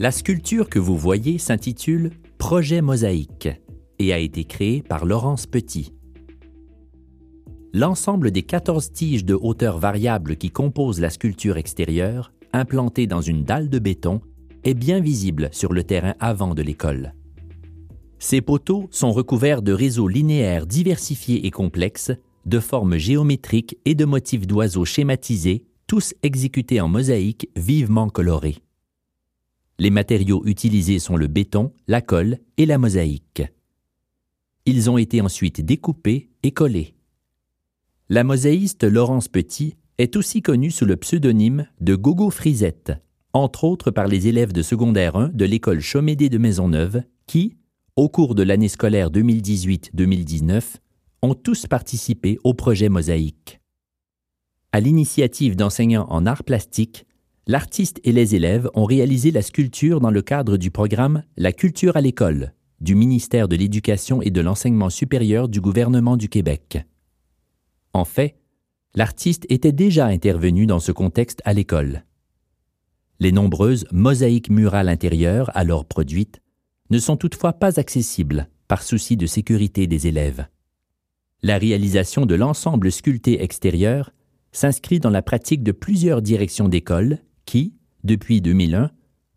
La sculpture que vous voyez s'intitule Projet Mosaïque et a été créée par Laurence Petit. L'ensemble des 14 tiges de hauteur variable qui composent la sculpture extérieure, implantée dans une dalle de béton, est bien visible sur le terrain avant de l'école. Ces poteaux sont recouverts de réseaux linéaires diversifiés et complexes, de formes géométriques et de motifs d'oiseaux schématisés, tous exécutés en mosaïque vivement colorée. Les matériaux utilisés sont le béton, la colle et la mosaïque. Ils ont été ensuite découpés et collés. La mosaïste Laurence Petit est aussi connue sous le pseudonyme de Gogo Frisette, entre autres par les élèves de secondaire 1 de l'école Chomédé de Maisonneuve qui, au cours de l'année scolaire 2018-2019, ont tous participé au projet Mosaïque. À l'initiative d'enseignants en arts plastiques, l'artiste et les élèves ont réalisé la sculpture dans le cadre du programme La culture à l'école du ministère de l'Éducation et de l'Enseignement supérieur du gouvernement du Québec. En fait, l'artiste était déjà intervenu dans ce contexte à l'école. Les nombreuses mosaïques murales intérieures alors produites ne sont toutefois pas accessibles par souci de sécurité des élèves. La réalisation de l'ensemble sculpté extérieur s'inscrit dans la pratique de plusieurs directions d'école qui, depuis 2001,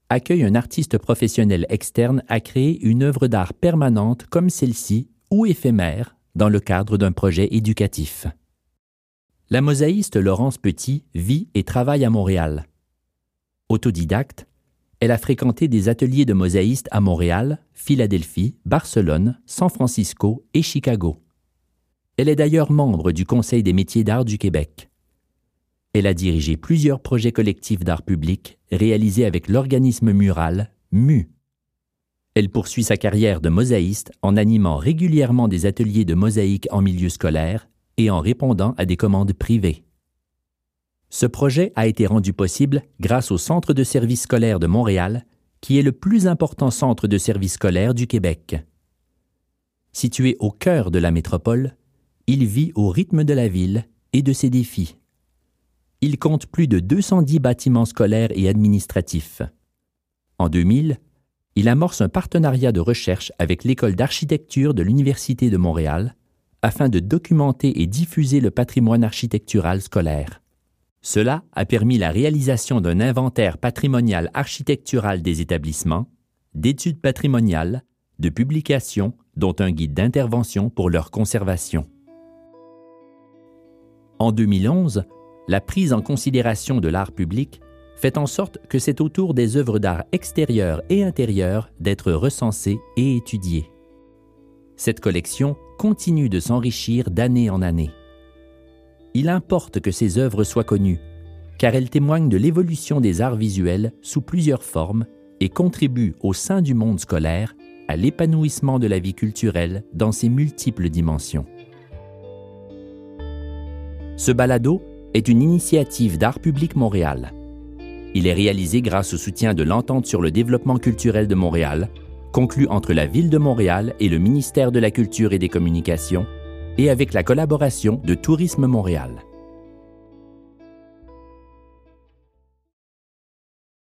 accueillent un artiste professionnel externe à créer une œuvre d'art permanente comme celle-ci ou éphémère dans le cadre d'un projet éducatif. La mosaïste Laurence Petit vit et travaille à Montréal. Autodidacte, elle a fréquenté des ateliers de mosaïstes à Montréal, Philadelphie, Barcelone, San Francisco et Chicago. Elle est d'ailleurs membre du Conseil des métiers d'art du Québec. Elle a dirigé plusieurs projets collectifs d'art public réalisés avec l'organisme mural MU. Elle poursuit sa carrière de mosaïste en animant régulièrement des ateliers de mosaïque en milieu scolaire et en répondant à des commandes privées. Ce projet a été rendu possible grâce au Centre de services scolaires de Montréal, qui est le plus important centre de services scolaires du Québec. Situé au cœur de la métropole, il vit au rythme de la ville et de ses défis. Il compte plus de 210 bâtiments scolaires et administratifs. En 2000, il amorce un partenariat de recherche avec l'École d'architecture de l'Université de Montréal afin de documenter et diffuser le patrimoine architectural scolaire. Cela a permis la réalisation d'un inventaire patrimonial architectural des établissements, d'études patrimoniales, de publications, dont un guide d'intervention pour leur conservation. En 2011, la prise en considération de l'art public fait en sorte que c'est au tour des œuvres d'art extérieures et intérieures d'être recensées et étudiées. Cette collection continue de s'enrichir d'année en année il importe que ces œuvres soient connues, car elles témoignent de l'évolution des arts visuels sous plusieurs formes et contribuent au sein du monde scolaire à l'épanouissement de la vie culturelle dans ses multiples dimensions. Ce balado est une initiative d'Art public Montréal. Il est réalisé grâce au soutien de l'Entente sur le développement culturel de Montréal, conclu entre la Ville de Montréal et le ministère de la Culture et des Communications, et avec la collaboration de Tourisme Montréal.